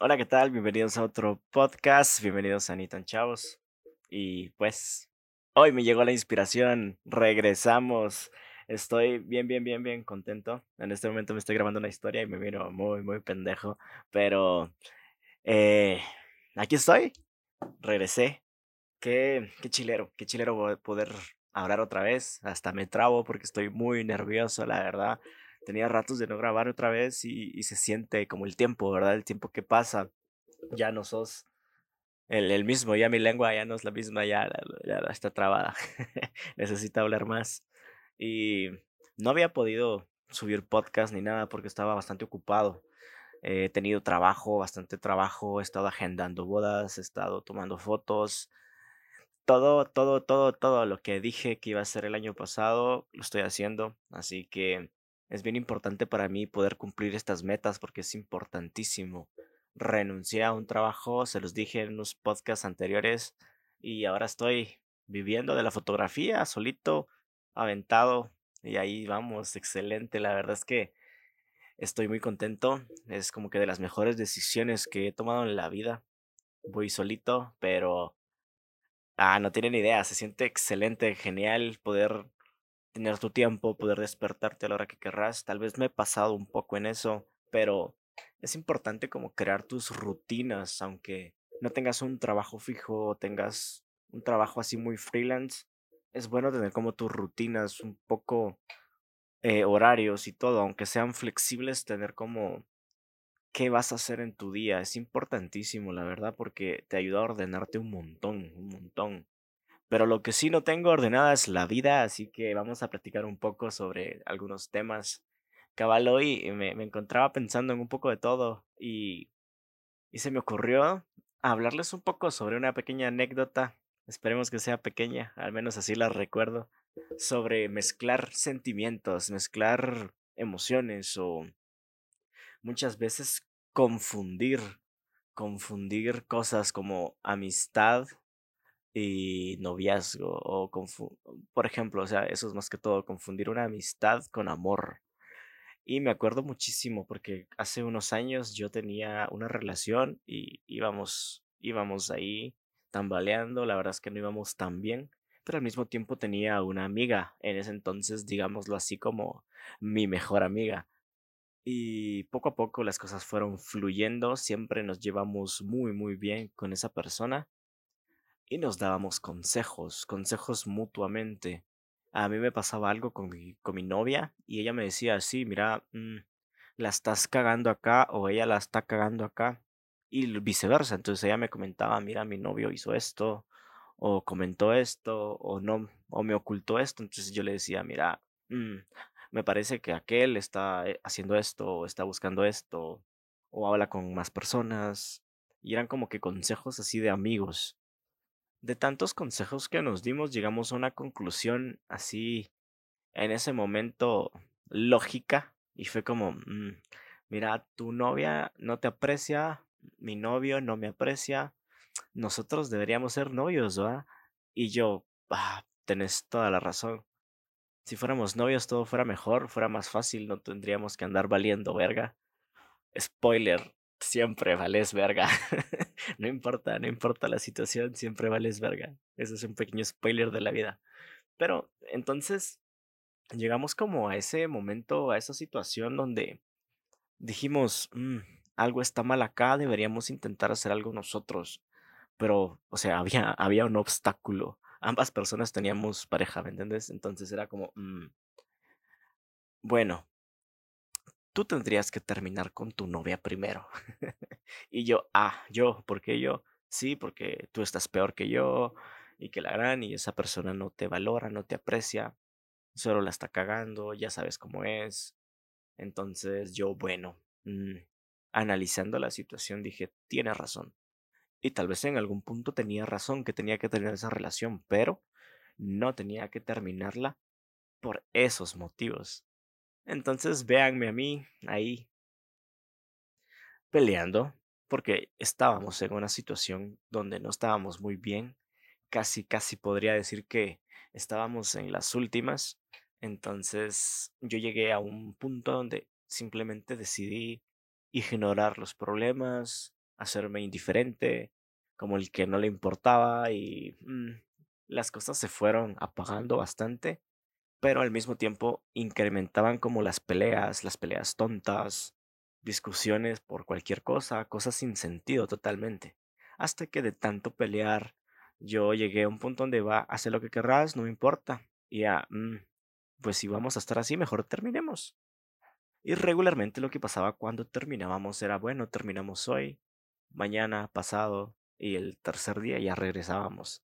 Hola, ¿qué tal? Bienvenidos a otro podcast. Bienvenidos a Nitan Chavos. Y pues, hoy me llegó la inspiración. Regresamos. Estoy bien, bien, bien, bien contento. En este momento me estoy grabando una historia y me miro muy, muy pendejo. Pero, eh, aquí estoy. Regresé. Qué, qué chilero, qué chilero poder hablar otra vez. Hasta me trabo porque estoy muy nervioso, la verdad tenía ratos de no grabar otra vez y, se siente como el tiempo, ¿verdad? El tiempo que pasa. Ya no sos el, mismo, ya mi lengua ya no es la misma, ya, está trabada. Necesito hablar más. Y no había podido subir podcast ni nada porque estaba bastante ocupado. He tenido trabajo, bastante trabajo, he estado agendando bodas, he estado tomando fotos. Todo, todo, todo, todo lo que dije que iba a hacer el año pasado, lo estoy haciendo. Así que es bien importante para mí poder cumplir estas metas porque es importantísimo. Renuncié a un trabajo, se los dije en unos podcasts anteriores y ahora estoy viviendo de la fotografía solito, aventado y ahí vamos, excelente. La verdad es que estoy muy contento. Es como que de las mejores decisiones que he tomado en la vida. Voy solito, pero... Ah, no tienen idea, se siente excelente, genial poder tener tu tiempo, poder despertarte a la hora que querrás. Tal vez me he pasado un poco en eso, pero es importante como crear tus rutinas, aunque no tengas un trabajo fijo o tengas un trabajo así muy freelance. Es bueno tener como tus rutinas un poco eh, horarios y todo, aunque sean flexibles, tener como qué vas a hacer en tu día. Es importantísimo, la verdad, porque te ayuda a ordenarte un montón, un montón. Pero lo que sí no tengo ordenada es la vida, así que vamos a platicar un poco sobre algunos temas. Cabal, hoy me, me encontraba pensando en un poco de todo y, y se me ocurrió hablarles un poco sobre una pequeña anécdota, esperemos que sea pequeña, al menos así la recuerdo, sobre mezclar sentimientos, mezclar emociones o muchas veces confundir, confundir cosas como amistad y noviazgo o por ejemplo, o sea, eso es más que todo confundir una amistad con amor. Y me acuerdo muchísimo porque hace unos años yo tenía una relación y íbamos íbamos ahí tambaleando, la verdad es que no íbamos tan bien, pero al mismo tiempo tenía una amiga, en ese entonces, digámoslo así como mi mejor amiga. Y poco a poco las cosas fueron fluyendo, siempre nos llevamos muy muy bien con esa persona y nos dábamos consejos, consejos mutuamente. A mí me pasaba algo con mi, novia y ella me decía, sí, mira, mm, la estás cagando acá o ella la está cagando acá y viceversa. Entonces ella me comentaba, mira, mi novio hizo esto o comentó esto o no, o me ocultó esto. Entonces yo le decía, mira, mm, me parece que aquel está eh, haciendo esto o está buscando esto o habla con más personas. Y eran como que consejos así de amigos. De tantos consejos que nos dimos, llegamos a una conclusión así, en ese momento, lógica, y fue como, mm, mira, tu novia no te aprecia, mi novio no me aprecia, nosotros deberíamos ser novios, ¿verdad? Y yo, ah, tenés toda la razón. Si fuéramos novios todo fuera mejor, fuera más fácil, no tendríamos que andar valiendo verga. Spoiler, siempre vales verga. no importa, no importa la situación, siempre vales verga. Eso es un pequeño spoiler de la vida. Pero entonces llegamos como a ese momento, a esa situación donde dijimos, mm, algo está mal acá, deberíamos intentar hacer algo nosotros. Pero, o sea, había, había un obstáculo. Ambas personas teníamos pareja, ¿me entiendes? Entonces era como, mm, bueno, tú tendrías que terminar con tu novia primero. y yo, ah, yo, ¿por qué yo? Sí, porque tú estás peor que yo y que la gran y esa persona no te valora, no te aprecia, solo la está cagando, ya sabes cómo es. Entonces yo, bueno, mm, analizando la situación dije, tiene razón. Y tal vez en algún punto tenía razón que tenía que tener esa relación, pero no tenía que terminarla por esos motivos. Entonces véanme a mí ahí peleando porque estábamos en una situación donde no estábamos muy bien. Casi, casi podría decir que estábamos en las últimas. Entonces yo llegué a un punto donde simplemente decidí ignorar los problemas, hacerme indiferente, como el que no le importaba y mm, las cosas se fueron apagando bastante, pero al mismo tiempo incrementaban como las peleas, las peleas tontas, discusiones por cualquier cosa, cosas sin sentido totalmente. Hasta que de tanto pelear, yo llegué a un punto donde va, hacer lo que querrás, no me importa. Y ya, mm, pues si vamos a estar así, mejor terminemos. Y regularmente lo que pasaba cuando terminábamos era, bueno, terminamos hoy, mañana, pasado, y el tercer día ya regresábamos.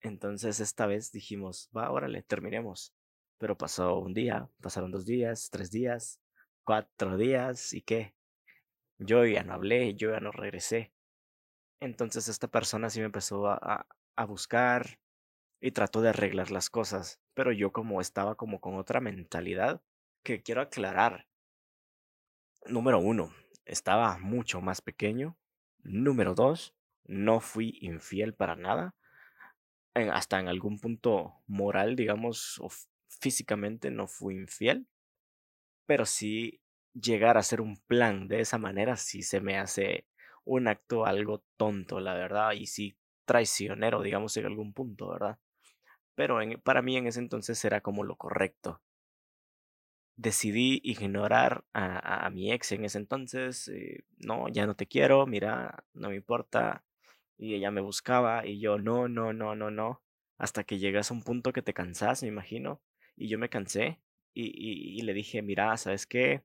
Entonces esta vez dijimos, va, órale, terminemos. Pero pasó un día, pasaron dos días, tres días, cuatro días, ¿y qué? Yo ya no hablé, yo ya no regresé. Entonces esta persona sí me empezó a, a, buscar y trató de arreglar las cosas, pero yo como estaba como con otra mentalidad que quiero aclarar. Número uno, estaba mucho más pequeño. Número dos, no fui infiel para nada. hasta en algún punto moral, digamos, físicamente no fui infiel. Pero sí llegar a hacer un plan de esa manera sí se me hace un acto algo tonto, la verdad, y sí traicionero, digamos, en algún punto, ¿verdad? Pero para mí en ese entonces era como lo correcto. Decidí ignorar a, mi ex en ese entonces. Eh, no, ya no te quiero, mira, no me importa. Y ella me buscaba y yo, no, no, no, no, no. Hasta que llegas a un punto que te cansas, me imagino. Y yo me cansé y, y le dije, mira, ¿sabes qué?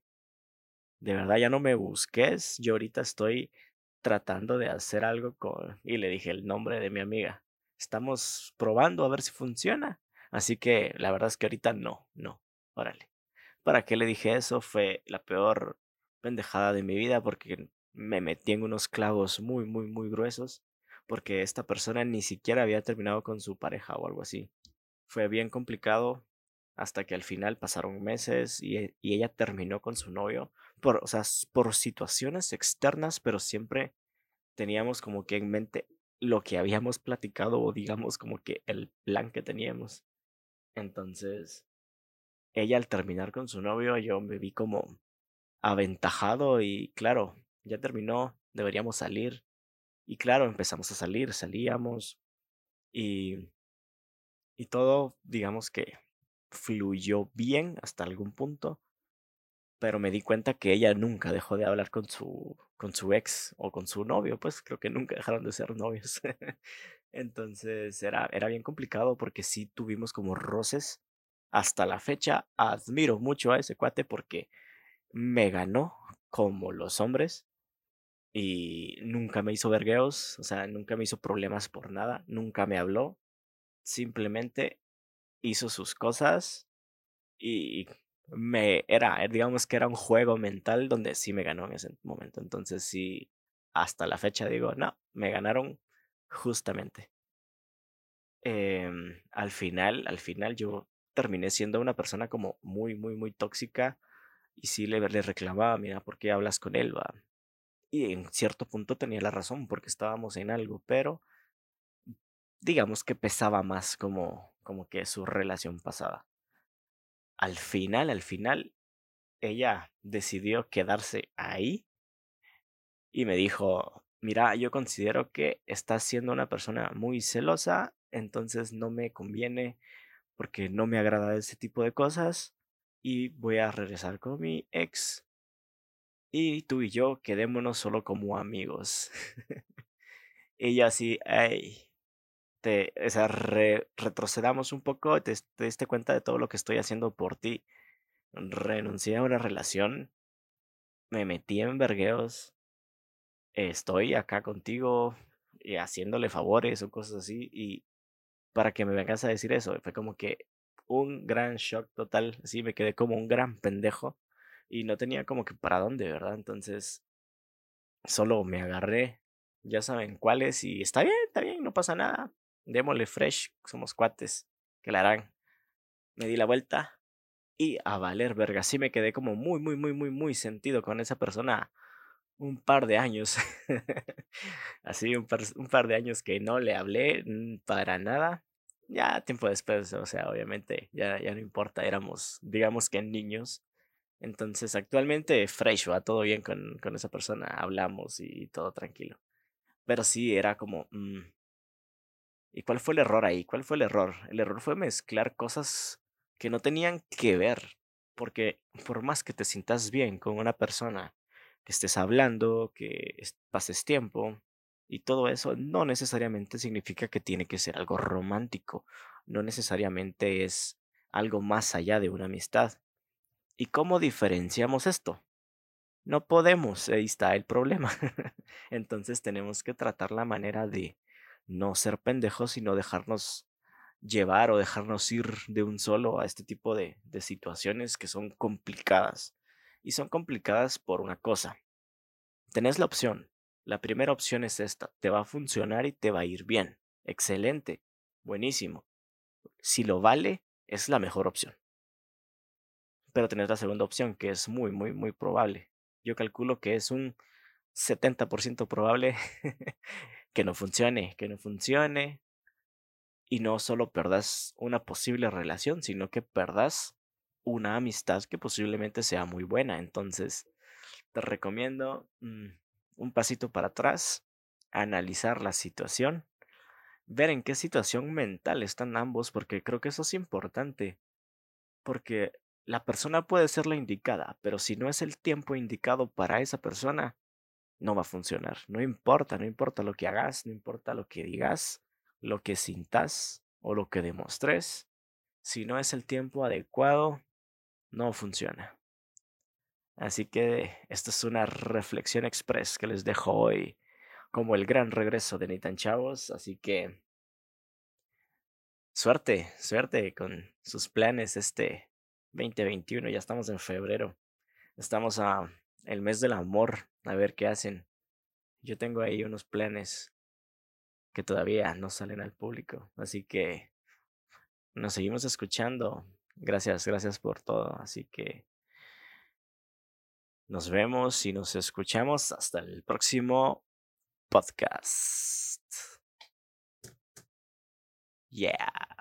De verdad ya no me busques. Yo ahorita estoy tratando de hacer algo con... Y le dije el nombre de mi amiga. Estamos probando a ver si funciona. Así que la verdad es que ahorita no, no. Órale. ¿Para qué le dije eso? Fue la peor pendejada de mi vida porque me metí en unos clavos muy, muy, muy gruesos. Porque esta persona ni siquiera había terminado con su pareja o algo así. Fue bien complicado hasta que al final pasaron meses y, y ella terminó con su novio por, o sea, por situaciones externas, pero siempre teníamos como que en mente lo que habíamos platicado o digamos como que el plan que teníamos. Entonces, ella al terminar con su novio, yo me vi como aventajado y claro, ya terminó, deberíamos salir. Y claro, empezamos a salir, salíamos y, y todo, digamos que fluyó bien hasta algún punto pero me di cuenta que ella nunca dejó de hablar con su, con su ex o con su novio, pues creo que nunca dejaron de ser novios. Entonces era, era bien complicado porque sí tuvimos como roces. Hasta la fecha admiro mucho a ese cuate porque me ganó como los hombres y nunca me hizo vergueos, o sea, nunca me hizo problemas por nada, nunca me habló, simplemente hizo sus cosas y me era, digamos que era un juego mental donde sí me ganó en ese momento. Entonces sí, hasta la fecha digo, no, me ganaron justamente. Em, al final, al final yo terminé siendo una persona como muy, muy, muy tóxica y sí le, le reclamaba, mira, ¿por qué hablas con él? Va? Y en cierto punto tenía la razón porque estábamos en algo, pero digamos que pesaba más como, como que su relación pasada al final, al final, ella decidió quedarse ahí y me dijo, mira, yo considero que estás siendo una persona muy celosa, entonces no me conviene porque no me agrada ese tipo de cosas y voy a regresar con mi ex y tú y yo quedémonos solo como amigos. ella así, ay, te, o sea, retrocedamos un poco, te, te diste cuenta de todo lo que estoy haciendo por ti. Renuncié a una relación, me metí en vergueos, estoy acá contigo y haciéndole favores o cosas así, y para que me vengas a decir eso, fue como que un gran shock total, así me quedé como un gran pendejo y no tenía como que para dónde, ¿verdad? Entonces, solo me agarré, ya saben cuáles, y está bien, está bien, no pasa nada démosle fresh, somos cuates, que la harán. Me di la vuelta y a valer verga. Sí me quedé como muy, muy, muy, muy, muy sentido con esa persona un par de años. Así, un par, un par de años que no le hablé para nada. Ya tiempo después, o sea, obviamente ya, ya no importa, éramos, digamos que niños. Entonces, actualmente, fresh, va todo bien con, con esa persona, hablamos y todo tranquilo. Pero sí, era como... mm, ¿Y cuál fue el error ahí? ¿Cuál fue el error? El error fue mezclar cosas que no tenían que ver. Porque por más que te sientas bien con una persona, que estés hablando, que es- pases tiempo y todo eso, no necesariamente significa que tiene que ser algo romántico. No necesariamente es algo más allá de una amistad. ¿Y cómo diferenciamos esto? No podemos, ahí está el problema. Entonces tenemos que tratar la manera de no ser pendejos, sino dejarnos llevar o dejarnos ir de un solo a este tipo de, de situaciones que son complicadas. Y son complicadas por una cosa. Tenés la opción. La primera opción es esta. Te va a funcionar y te va a ir bien. Excelente. Buenísimo. Si lo vale, es la mejor opción. Pero tenés la segunda opción, que es muy, muy, muy probable. Yo calculo que es un 70% probable que no funcione, que no funcione. Y no solo perdas una posible relación, sino que perdas una amistad que posiblemente sea muy buena. Entonces, te recomiendo mm, un pasito para atrás, analizar la situación, ver en qué situación mental están ambos, porque creo que eso es importante. Porque la persona puede ser la indicada, pero si no es el tiempo indicado para esa persona, no va a funcionar. No importa, no importa lo que hagas, no importa lo que digas, lo que sintas o lo que demostres. Si no es el tiempo adecuado, no funciona. Así que esta es una reflexión express que les dejo hoy como el gran regreso de Nathan Chavos. Así que suerte, suerte con sus planes este 2021. Ya estamos en febrero. Estamos a el mes del amor. A ver qué hacen. Yo tengo ahí unos planes que todavía no salen al público. Así que nos seguimos escuchando. Gracias, gracias por todo. Así que nos vemos y nos escuchamos hasta el próximo podcast. Yeah.